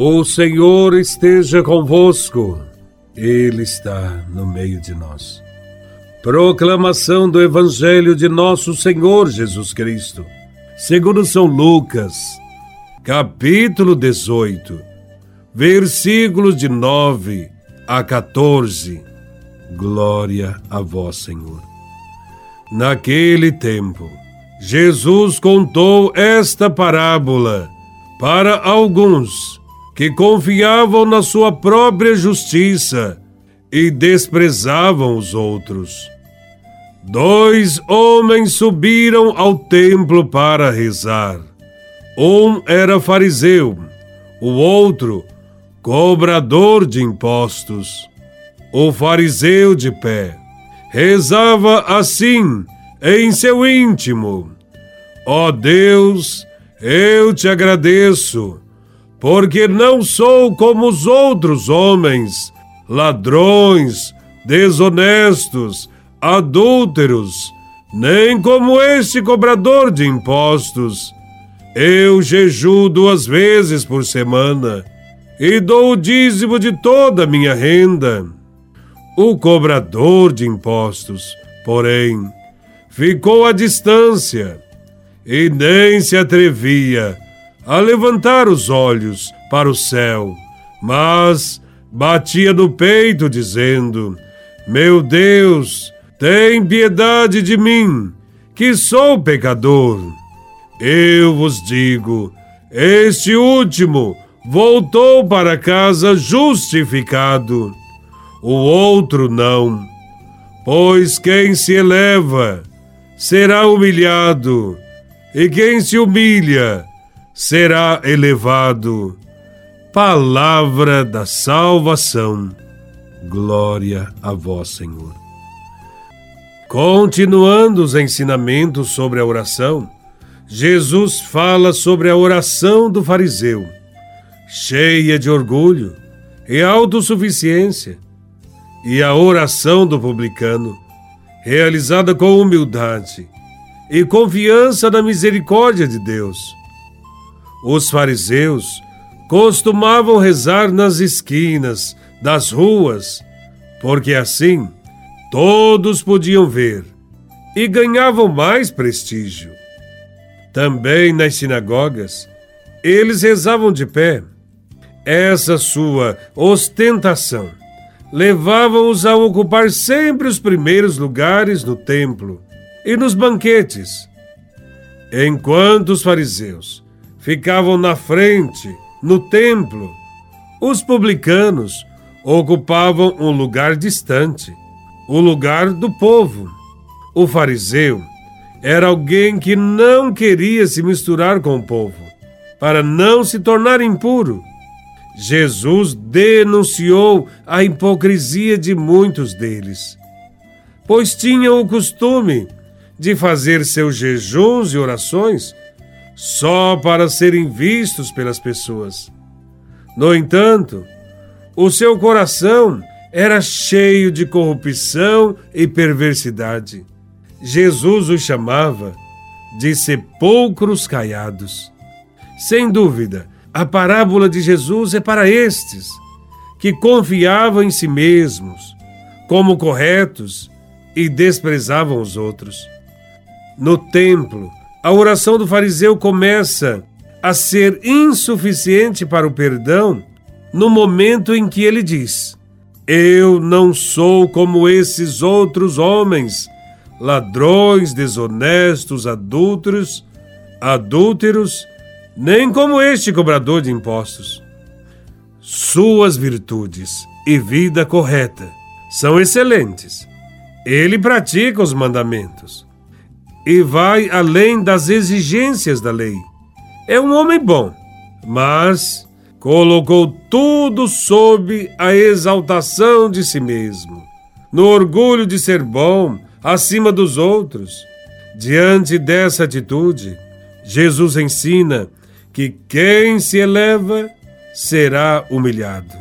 O Senhor esteja convosco, Ele está no meio de nós. Proclamação do Evangelho de Nosso Senhor Jesus Cristo, segundo São Lucas, capítulo 18, versículos de 9 a 14. Glória a Vós, Senhor. Naquele tempo, Jesus contou esta parábola para alguns que confiavam na sua própria justiça e desprezavam os outros. Dois homens subiram ao templo para rezar. Um era fariseu, o outro, cobrador de impostos. O fariseu de pé rezava assim em seu íntimo: Ó oh Deus, eu te agradeço, porque não sou como os outros homens, ladrões, desonestos, adúlteros, nem como este cobrador de impostos. Eu jejuo duas vezes por semana e dou o dízimo de toda a minha renda. O cobrador de impostos, porém, ficou à distância e nem se atrevia a levantar os olhos para o céu, mas batia no peito, dizendo: Meu Deus, tem piedade de mim, que sou pecador. Eu vos digo: este último voltou para casa justificado, o outro não. Pois quem se eleva será humilhado, e quem se humilha será elevado. Palavra da salvação. Glória a vós, Senhor. Continuando os ensinamentos sobre a oração, Jesus fala sobre a oração do fariseu, cheia de orgulho e autossuficiência, e a oração do publicano, realizada com humildade e confiança na misericórdia de Deus. Os fariseus costumavam rezar nas esquinas das ruas, porque assim todos podiam ver e ganhavam mais prestígio. Também nas sinagogas, eles rezavam de pé. Essa sua ostentação levava-os a ocupar sempre os primeiros lugares no templo e nos banquetes. Enquanto os fariseus ficavam na frente, no templo, os publicanos ocupavam um lugar distante, o lugar do povo. O fariseu era alguém que não queria se misturar com o povo, para não se tornar impuro Jesus denunciou a hipocrisia de muitos deles, pois tinham o costume de fazer seus jejuns e orações só para serem vistos pelas pessoas. No entanto, o seu coração era cheio de corrupção e perversidade. Jesus os chamava de sepulcros caiados. Sem dúvida, a parábola de Jesus é para estes que confiavam em si mesmos como corretos e desprezavam os outros. No templo, a oração do fariseu começa a ser insuficiente para o perdão no momento em que ele diz: Eu não sou como esses outros homens, ladrões, desonestos, adúlteros, adúlteros nem como este cobrador de impostos. Suas virtudes e vida correta são excelentes. Ele pratica os mandamentos e vai além das exigências da lei. É um homem bom, mas colocou tudo sob a exaltação de si mesmo, no orgulho de ser bom acima dos outros. Diante dessa atitude, Jesus ensina que quem se eleva será humilhado.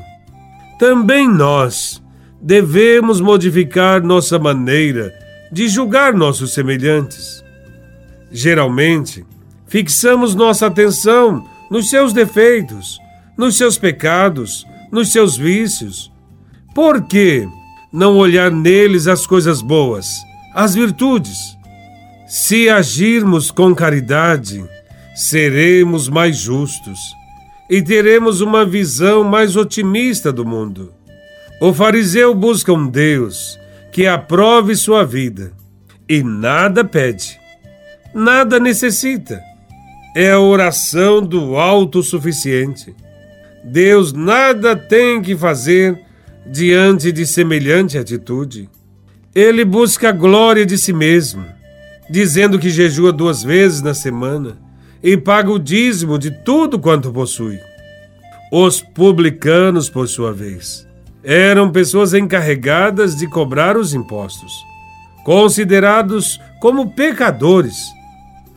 Também nós devemos modificar nossa maneira de julgar nossos semelhantes. Geralmente, fixamos nossa atenção nos seus defeitos, nos seus pecados, nos seus vícios. Por que não olhar neles as coisas boas, as virtudes? Se agirmos com caridade, seremos mais justos e teremos uma visão mais otimista do mundo. O fariseu busca um Deus que aprove sua vida e nada pede, nada necessita. É a oração do autossuficiente. Deus nada tem que fazer diante de semelhante atitude. Ele busca a glória de si mesmo, dizendo que jejua duas vezes na semana e paga o dízimo de tudo quanto possui. Os publicanos, por sua vez, eram pessoas encarregadas de cobrar os impostos, considerados como pecadores.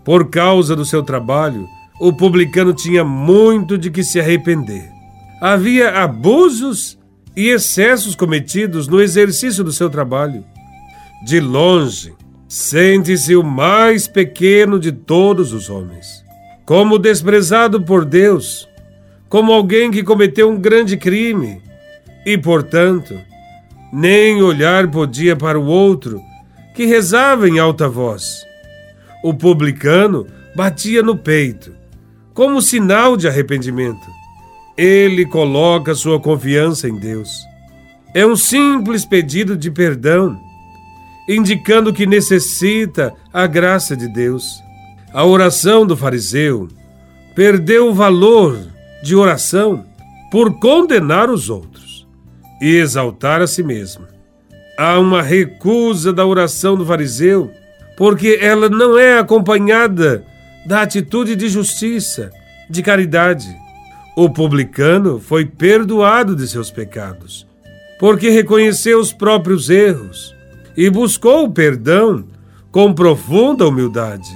Por causa do seu trabalho, o publicano tinha muito de que se arrepender. Havia abusos e excessos cometidos no exercício do seu trabalho. De longe, sente-se o mais pequeno de todos os homens. Como desprezado por Deus, como alguém que cometeu um grande crime e, portanto, nem olhar podia para o outro que rezava em alta voz. O publicano batia no peito, como sinal de arrependimento. Ele coloca sua confiança em Deus. É um simples pedido de perdão, indicando que necessita a graça de Deus. A oração do fariseu perdeu o valor de oração por condenar os outros exaltar a si mesmo. Há uma recusa da oração do fariseu porque ela não é acompanhada da atitude de justiça, de caridade. O publicano foi perdoado de seus pecados, porque reconheceu os próprios erros e buscou o perdão com profunda humildade.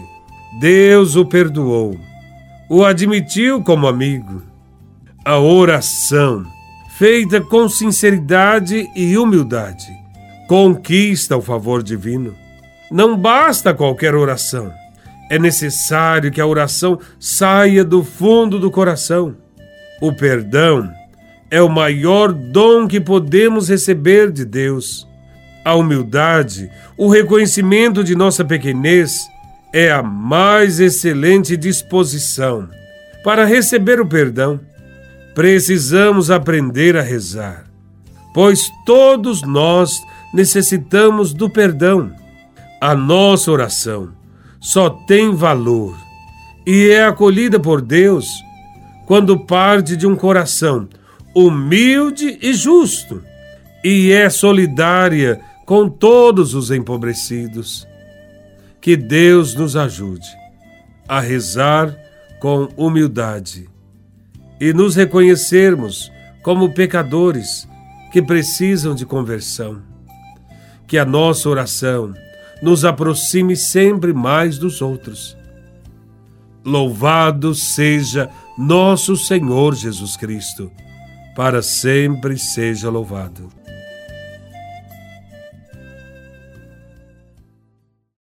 Deus o perdoou, o admitiu como amigo. A oração, feita com sinceridade e humildade, conquista o favor divino. Não basta qualquer oração. É necessário que a oração saia do fundo do coração o perdão é o maior dom que podemos receber de Deus. A humildade, o reconhecimento de nossa pequenez, é a mais excelente disposição para receber o perdão. Precisamos aprender a rezar, pois todos nós necessitamos do perdão. A nossa oração só tem valor e é acolhida por Deus quando parte de um coração humilde e justo e é solidária com todos os empobrecidos. Que Deus nos ajude a rezar com humildade e nos reconhecermos como pecadores que precisam de conversão. Que a nossa oração nos aproxime sempre mais dos outros. Louvado seja nosso Senhor Jesus Cristo, para sempre seja louvado.